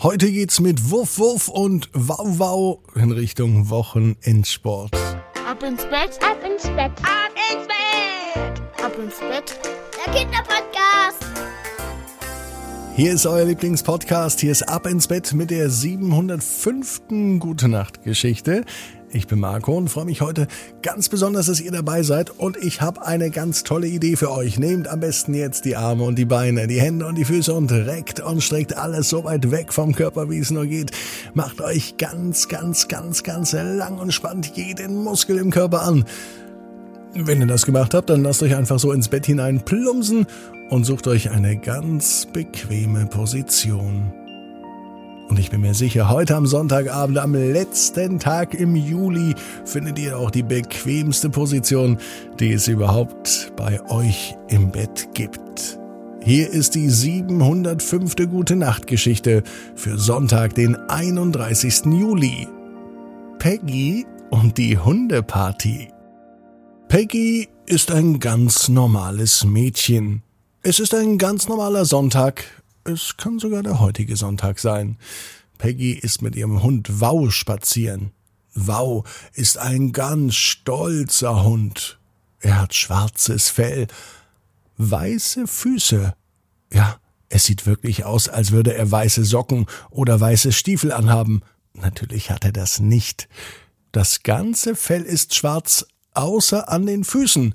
Heute geht's mit Wuff Wuff und Wow Wow in Richtung Wochenendsport. Ab ins Bett, ab ins Bett, ab ins Bett, ab ins Bett. Der Kinderpodcast. Hier ist euer Lieblingspodcast. Hier ist Ab ins Bett mit der 705. Gute Nacht Geschichte. Ich bin Marco und freue mich heute ganz besonders, dass ihr dabei seid. Und ich habe eine ganz tolle Idee für euch. Nehmt am besten jetzt die Arme und die Beine, die Hände und die Füße und reckt und streckt alles so weit weg vom Körper, wie es nur geht. Macht euch ganz, ganz, ganz, ganz lang und spannt jeden Muskel im Körper an. Wenn ihr das gemacht habt, dann lasst euch einfach so ins Bett hinein plumpsen und sucht euch eine ganz bequeme Position. Und ich bin mir sicher, heute am Sonntagabend, am letzten Tag im Juli, findet ihr auch die bequemste Position, die es überhaupt bei euch im Bett gibt. Hier ist die 705. Gute Nacht Geschichte für Sonntag, den 31. Juli. Peggy und die Hundeparty. Peggy ist ein ganz normales Mädchen. Es ist ein ganz normaler Sonntag, es kann sogar der heutige Sonntag sein. Peggy ist mit ihrem Hund Wow spazieren. Wow ist ein ganz stolzer Hund. Er hat schwarzes Fell, weiße Füße. Ja, es sieht wirklich aus, als würde er weiße Socken oder weiße Stiefel anhaben. Natürlich hat er das nicht. Das ganze Fell ist schwarz, außer an den Füßen.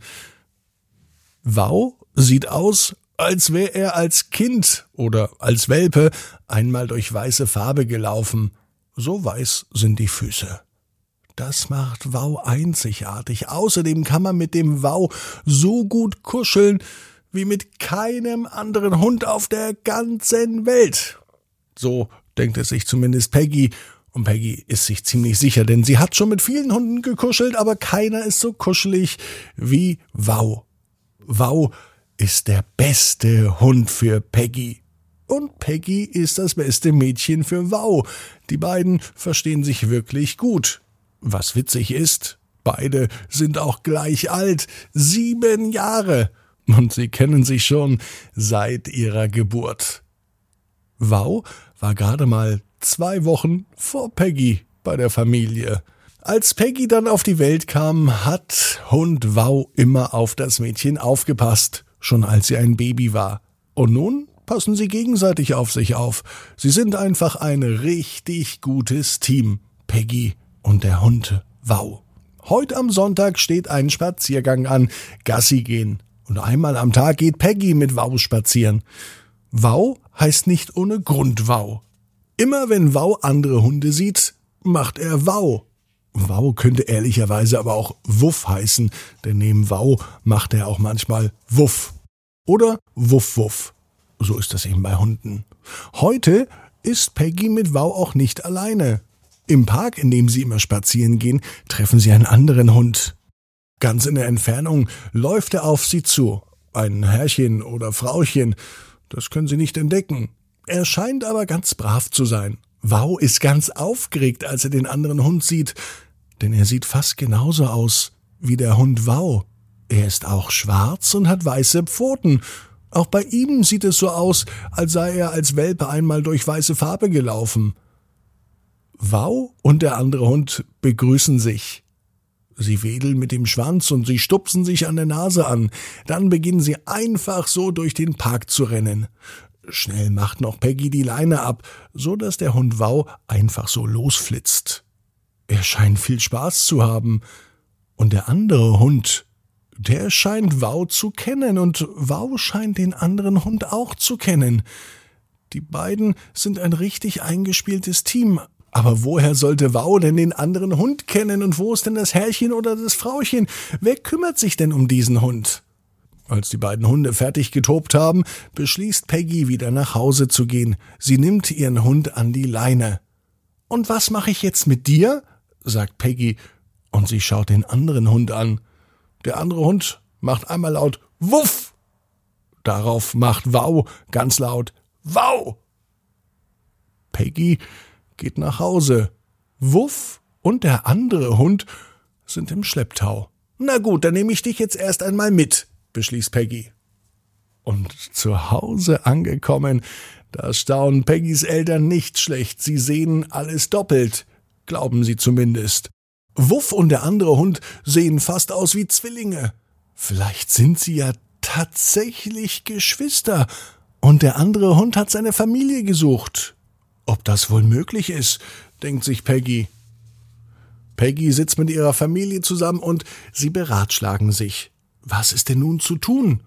Wow sieht aus, als wäre er als Kind oder als Welpe einmal durch weiße Farbe gelaufen. So weiß sind die Füße. Das macht Wow einzigartig. Außerdem kann man mit dem Wow so gut kuscheln wie mit keinem anderen Hund auf der ganzen Welt. So denkt es sich zumindest Peggy. Und Peggy ist sich ziemlich sicher, denn sie hat schon mit vielen Hunden gekuschelt, aber keiner ist so kuschelig wie Wow. Wow ist der beste Hund für Peggy. Und Peggy ist das beste Mädchen für Wow. Die beiden verstehen sich wirklich gut. Was witzig ist, beide sind auch gleich alt, sieben Jahre. Und sie kennen sich schon seit ihrer Geburt. Wow war gerade mal zwei Wochen vor Peggy bei der Familie. Als Peggy dann auf die Welt kam, hat Hund Wow immer auf das Mädchen aufgepasst schon als sie ein Baby war. Und nun passen sie gegenseitig auf sich auf. Sie sind einfach ein richtig gutes Team. Peggy und der Hund. Wow. Heute am Sonntag steht ein Spaziergang an. Gassi gehen. Und einmal am Tag geht Peggy mit Wow spazieren. Wow heißt nicht ohne Grund Wow. Immer wenn Wow andere Hunde sieht, macht er Wow. Wow könnte ehrlicherweise aber auch Wuff heißen, denn neben Wow macht er auch manchmal Wuff. Oder Wuff Wuff. So ist das eben bei Hunden. Heute ist Peggy mit Wow auch nicht alleine. Im Park, in dem sie immer spazieren gehen, treffen sie einen anderen Hund. Ganz in der Entfernung läuft er auf sie zu. Ein Herrchen oder Frauchen. Das können sie nicht entdecken. Er scheint aber ganz brav zu sein. Wow ist ganz aufgeregt, als er den anderen Hund sieht, denn er sieht fast genauso aus wie der Hund Wow. Er ist auch schwarz und hat weiße Pfoten. Auch bei ihm sieht es so aus, als sei er als Welpe einmal durch weiße Farbe gelaufen. Wow und der andere Hund begrüßen sich. Sie wedeln mit dem Schwanz und sie stupsen sich an der Nase an. Dann beginnen sie einfach so durch den Park zu rennen. Schnell macht noch Peggy die Leine ab, so dass der Hund Wow einfach so losflitzt. Er scheint viel Spaß zu haben. Und der andere Hund, der scheint Wow zu kennen und Wow scheint den anderen Hund auch zu kennen. Die beiden sind ein richtig eingespieltes Team. Aber woher sollte Wow denn den anderen Hund kennen und wo ist denn das Herrchen oder das Frauchen? Wer kümmert sich denn um diesen Hund? Als die beiden Hunde fertig getobt haben, beschließt Peggy wieder nach Hause zu gehen. Sie nimmt ihren Hund an die Leine. Und was mache ich jetzt mit dir? sagt Peggy, und sie schaut den anderen Hund an. Der andere Hund macht einmal laut Wuff. Darauf macht Wow ganz laut Wow. Peggy geht nach Hause. Wuff und der andere Hund sind im Schlepptau. Na gut, dann nehme ich dich jetzt erst einmal mit, beschließt Peggy. Und zu Hause angekommen, Da staunen Peggys Eltern nicht schlecht. Sie sehen alles doppelt. Glauben sie zumindest. Wuff und der andere Hund sehen fast aus wie Zwillinge. Vielleicht sind sie ja tatsächlich Geschwister und der andere Hund hat seine Familie gesucht. Ob das wohl möglich ist, denkt sich Peggy. Peggy sitzt mit ihrer Familie zusammen und sie beratschlagen sich. Was ist denn nun zu tun?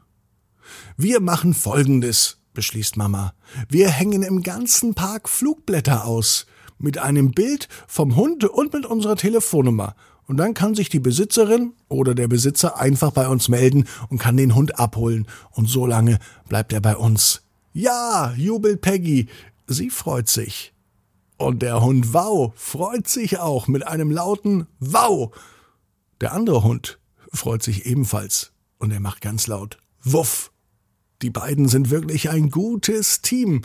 Wir machen Folgendes, beschließt Mama. Wir hängen im ganzen Park Flugblätter aus. Mit einem Bild vom Hund und mit unserer Telefonnummer. Und dann kann sich die Besitzerin oder der Besitzer einfach bei uns melden und kann den Hund abholen. Und so lange bleibt er bei uns. Ja, jubelt Peggy. Sie freut sich. Und der Hund Wow freut sich auch mit einem lauten Wow. Der andere Hund freut sich ebenfalls und er macht ganz laut Wuff. Die beiden sind wirklich ein gutes Team.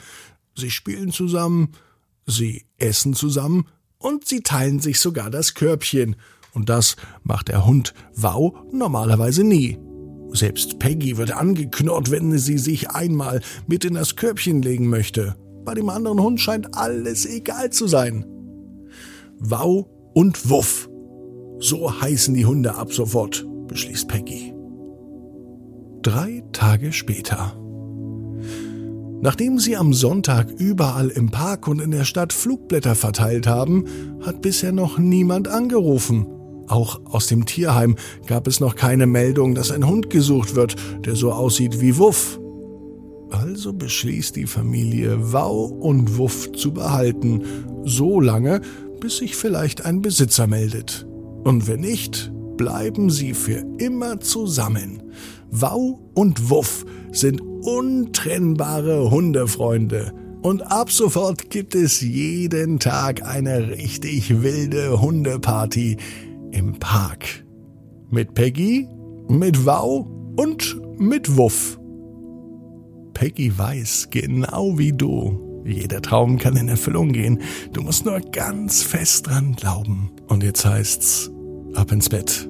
Sie spielen zusammen, sie essen zusammen und sie teilen sich sogar das Körbchen. Und das macht der Hund Wow normalerweise nie. Selbst Peggy wird angeknurrt, wenn sie sich einmal mit in das Körbchen legen möchte. Bei dem anderen Hund scheint alles egal zu sein. Wow und Wuff. So heißen die Hunde ab sofort, beschließt Peggy. Drei Tage später. Nachdem sie am Sonntag überall im Park und in der Stadt Flugblätter verteilt haben, hat bisher noch niemand angerufen. Auch aus dem Tierheim gab es noch keine Meldung, dass ein Hund gesucht wird, der so aussieht wie Wuff. Also beschließt die Familie, Wow und Wuff zu behalten, so lange, bis sich vielleicht ein Besitzer meldet. Und wenn nicht, bleiben sie für immer zusammen. Wow und Wuff sind untrennbare Hundefreunde. Und ab sofort gibt es jeden Tag eine richtig wilde Hundeparty im Park. Mit Peggy, mit Wow und mit Wuff. Peggy weiß, genau wie du. Jeder Traum kann in Erfüllung gehen. Du musst nur ganz fest dran glauben. Und jetzt heißt's, ab ins Bett,